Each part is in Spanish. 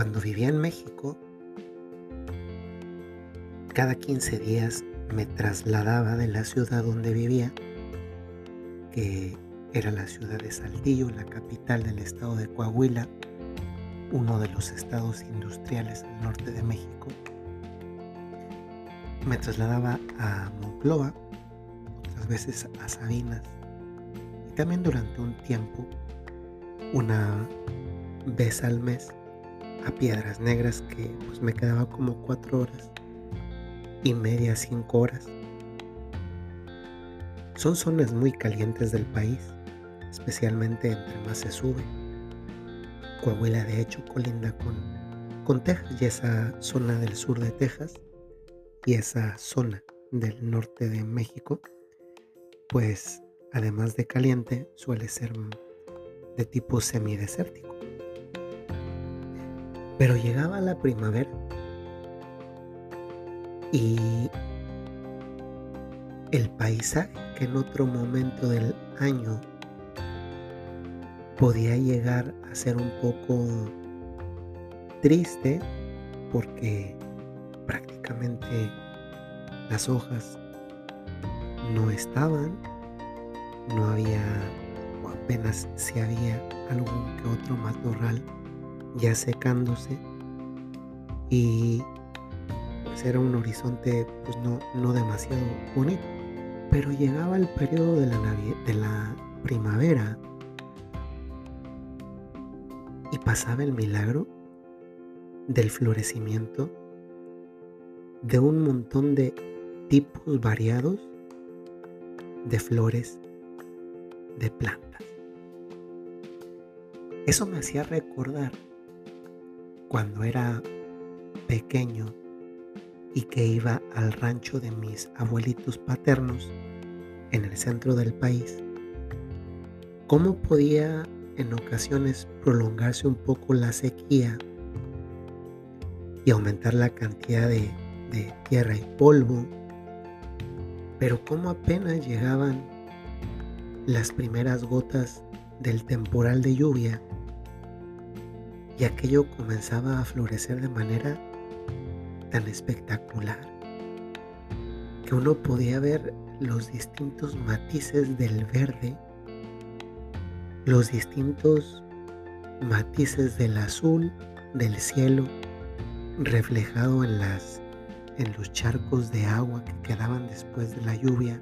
Cuando vivía en México, cada 15 días me trasladaba de la ciudad donde vivía, que era la ciudad de Saltillo, la capital del estado de Coahuila, uno de los estados industriales al norte de México. Me trasladaba a Monclova, otras veces a Sabinas, y también durante un tiempo, una vez al mes, a Piedras Negras, que pues me quedaba como cuatro horas y media, cinco horas. Son zonas muy calientes del país, especialmente entre más se sube. Coahuila de hecho colinda con, con Texas y esa zona del sur de Texas y esa zona del norte de México, pues además de caliente suele ser de tipo semidesértico. Pero llegaba la primavera. Y el paisaje que en otro momento del año podía llegar a ser un poco triste porque prácticamente las hojas no estaban, no había o apenas si había algún que otro matorral ya secándose y pues era un horizonte pues no, no demasiado bonito. Pero llegaba el periodo de la, de la primavera y pasaba el milagro del florecimiento de un montón de tipos variados de flores, de plantas. Eso me hacía recordar cuando era pequeño y que iba al rancho de mis abuelitos paternos en el centro del país, ¿cómo podía en ocasiones prolongarse un poco la sequía y aumentar la cantidad de, tierra y polvo? Pero cómo apenas llegaban las primeras gotas del temporal de lluvia, y aquello comenzaba a florecer de manera tan espectacular que uno podía ver los distintos matices del verde, los distintos matices del azul del cielo reflejado en las en los charcos de agua que quedaban después de la lluvia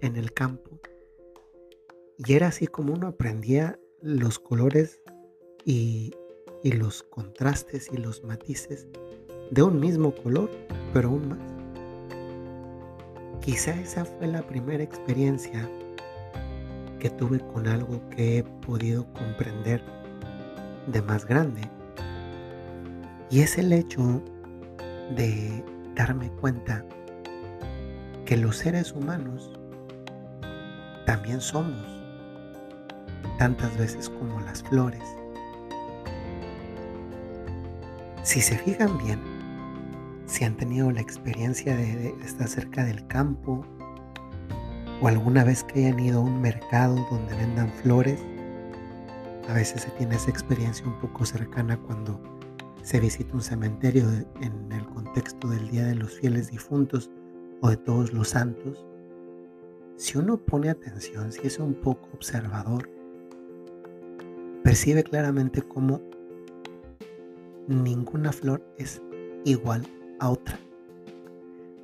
en el campo. Y era así como uno aprendía los colores y y los contrastes y los matices de un mismo color, pero aún más. Quizá esa fue la primera experiencia que tuve con algo que he podido comprender de más grande. Y es el hecho de darme cuenta que los seres humanos también somos tantas veces como las flores Si se fijan bien, si han tenido la experiencia de, estar cerca del campo o alguna vez que hayan ido a un mercado donde vendan flores, a veces se tiene esa experiencia un poco cercana cuando se visita un cementerio en el contexto del Día de los Fieles Difuntos o de todos los santos. Si uno pone atención, si es un poco observador, percibe claramente cómo ninguna flor es igual a otra.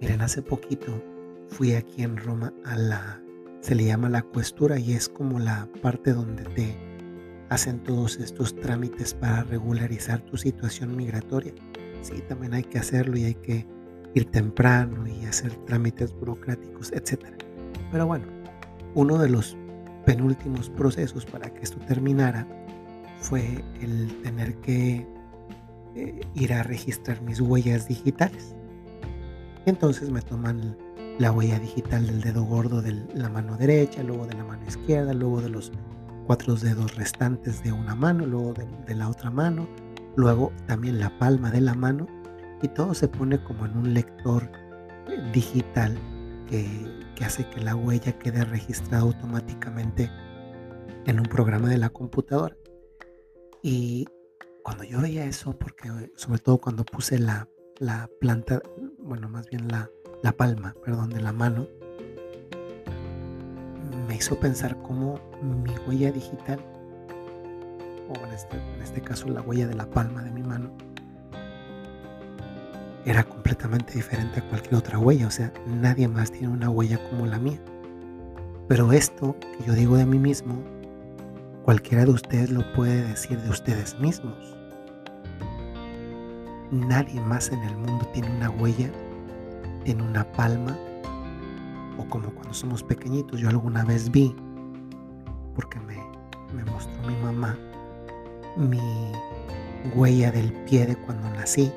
Miren, hace poquito fui aquí en Roma a la, se le llama la cuestura y es como la parte donde te hacen todos estos trámites para regularizar tu situación migratoria. Sí, también hay que hacerlo y hay que ir temprano y hacer trámites burocráticos, etc. Pero bueno, uno de los penúltimos procesos para que esto terminara fue el tener que eh, ir a registrar mis huellas digitales. Entonces me toman la huella digital del dedo gordo de la mano derecha, luego de la mano izquierda, luego de los cuatro dedos restantes de una mano, luego de, la otra mano, luego también la palma de la mano y todo se pone como en un lector eh, digital que, que hace que la huella quede registrada automáticamente en un programa de la computadora. Y cuando yo veía eso, porque sobre todo cuando puse la, la planta, bueno, más bien la, la palma, perdón, de la mano, me hizo pensar cómo mi huella digital, o en este, en este caso la huella de la palma de mi mano, era completamente diferente a cualquier otra huella. O sea, nadie más tiene una huella como la mía. Pero esto que yo digo de mí mismo, cualquiera de ustedes lo puede decir de ustedes mismos. Nadie más en el mundo tiene una huella en una palma o como cuando somos pequeñitos. Yo alguna vez vi, porque me, me mostró mi mamá, mi huella del pie de cuando nací.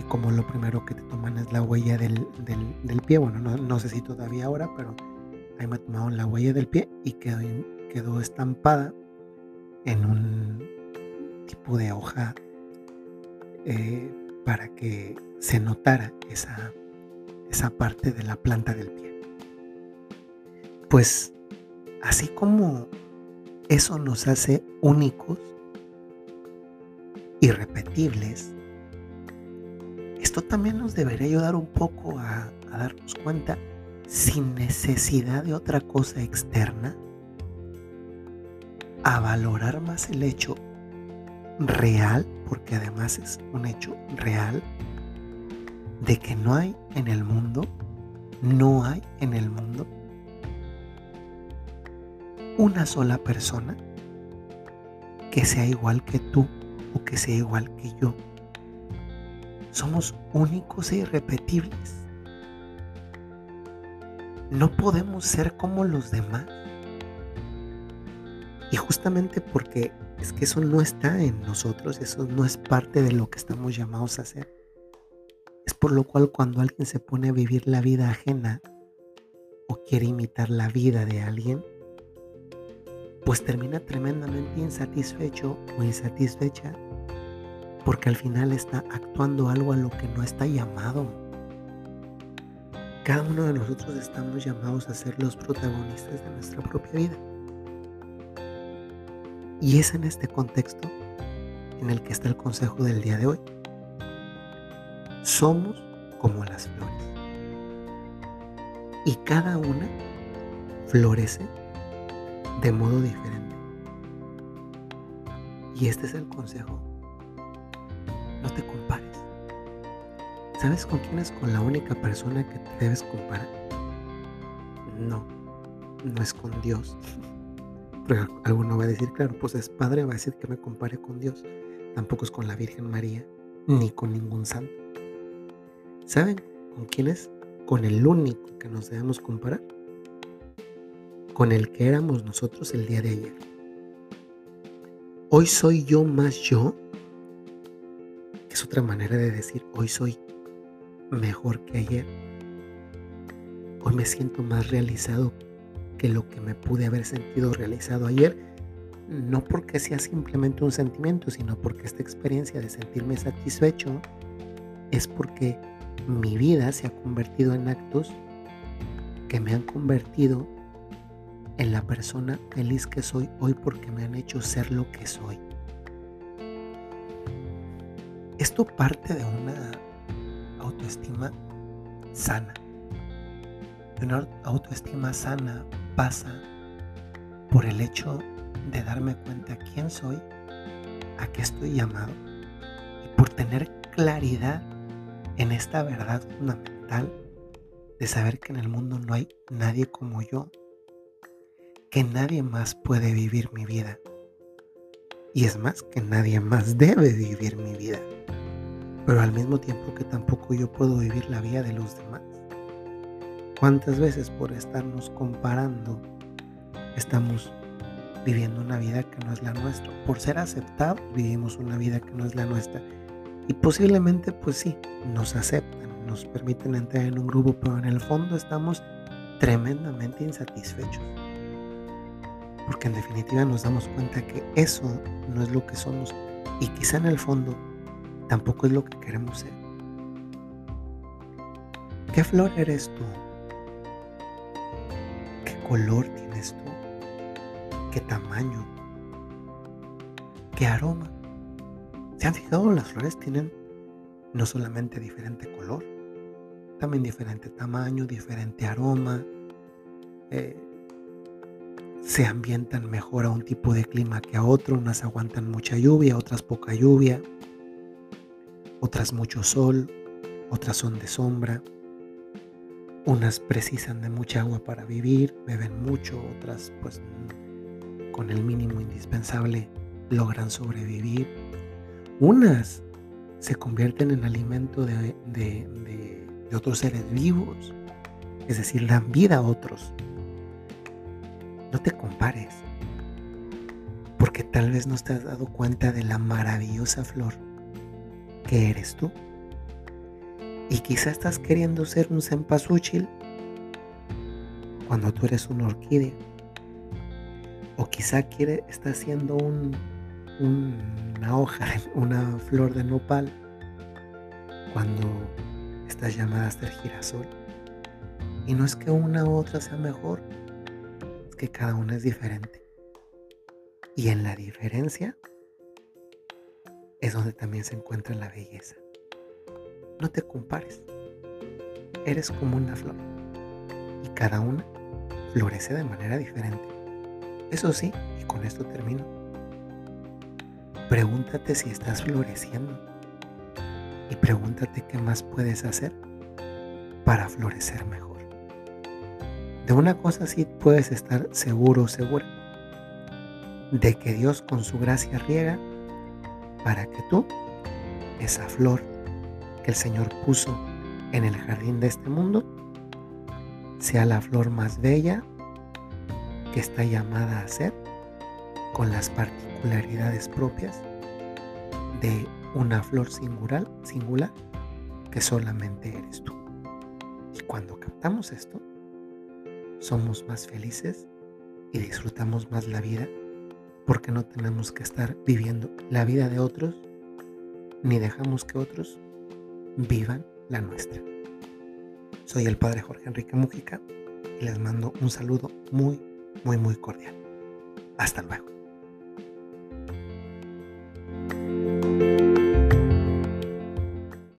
Y como lo primero que te toman es la huella del, del, pie, bueno, no, no, sé si todavía ahora, pero ahí me tomaron la huella del pie y quedó, quedó estampada en un tipo de hoja eh, para que se notara esa, esa parte de la planta del pie. Pues así como eso nos hace únicos, irrepetibles, esto también nos debería ayudar un poco a, darnos cuenta, sin necesidad de otra cosa externa, a valorar más el hecho real, porque además es un hecho real, de que no hay en el mundo, no hay en el mundo una sola persona que sea igual que tú o que sea igual que yo. Somos únicos e irrepetibles. No podemos ser como los demás. Y justamente porque es que eso no está en nosotros, eso no es parte de lo que estamos llamados a hacer. Es por lo cual cuando alguien se pone a vivir la vida ajena o quiere imitar la vida de alguien, pues termina tremendamente insatisfecho o insatisfecha porque al final está actuando algo a lo que no está llamado. Cada uno de nosotros estamos llamados a ser los protagonistas de nuestra propia vida. Y es en este contexto en el que está el consejo del día de hoy. Somos como las flores. Y cada una florece de modo diferente. Y este es el consejo. No te compares. ¿Sabes con quién es con la única persona que te debes comparar? No, no es con Dios. Pero alguno va a decir, claro, pues es padre, va a decir que me compare con Dios. Tampoco es con la Virgen María, ni con ningún santo. ¿Saben con quién es? Con el único que nos debemos comparar con el que éramos nosotros el día de ayer. Hoy soy yo más yo, es otra manera de decir hoy soy mejor que ayer. Hoy me siento más realizado que lo que me pude haber sentido realizado ayer, no porque sea simplemente un sentimiento, sino porque esta experiencia de sentirme satisfecho es porque mi vida se ha convertido en actos que me han convertido en la persona feliz que soy hoy porque me han hecho ser lo que soy. Esto parte de una autoestima sana. De una autoestima sana pasa por el hecho de darme cuenta quién soy, a qué estoy llamado y por tener claridad en esta verdad fundamental de saber que en el mundo no hay nadie como yo que nadie más puede vivir mi vida. Y es más, que nadie más debe vivir mi vida. Pero al mismo tiempo que tampoco yo puedo vivir la vida de los demás. ¿Cuántas veces por estarnos comparando estamos viviendo una vida que no es la nuestra? Por ser aceptados vivimos una vida que no es la nuestra. Y posiblemente pues sí, nos aceptan, nos permiten entrar en un grupo, pero en el fondo estamos tremendamente insatisfechos porque en definitiva nos damos cuenta que eso no es lo que somos y quizá en el fondo tampoco es lo que queremos ser. ¿Qué flor eres tú? ¿Qué color tienes tú? ¿Qué tamaño? ¿Qué aroma? ¿Se han fijado? Las flores tienen no solamente diferente color, también diferente tamaño, diferente aroma. Eh, se ambientan mejor a un tipo de clima que a otro. Unas aguantan mucha lluvia, otras poca lluvia, otras mucho sol, otras son de sombra. Unas precisan de mucha agua para vivir, beben mucho, otras pues con el mínimo indispensable logran sobrevivir. Unas se convierten en alimento de, de, otros seres vivos, es decir, dan vida a otros. No te compares, porque tal vez no te has dado cuenta de la maravillosa flor que eres tú. Y quizá estás queriendo ser un cempasúchil cuando tú eres una orquídea. O quizá quiere, está siendo un, una hoja, una flor de nopal cuando estás llamada a ser girasol. Y no es que una u otra sea mejor, es que cada una es diferente. Y en la diferencia es donde también se encuentra la belleza. No te compares. Eres como una flor. Y cada una florece de manera diferente. Eso sí, y con esto termino. Pregúntate si estás floreciendo. Y pregúntate qué más puedes hacer para florecer mejor. De una cosa sí puedes estar seguro o segura. De que Dios con su gracia riega para que tú, esa flor el Señor puso en el jardín de este mundo sea la flor más bella que está llamada a ser con las particularidades propias de una flor singular, singular que solamente eres tú. Y cuando captamos esto, somos más felices y disfrutamos más la vida porque no tenemos que estar viviendo la vida de otros ni dejamos que otros vivan la nuestra. Soy el Padre Jorge Enrique Mujica y les mando un saludo muy, muy, muy cordial. Hasta luego.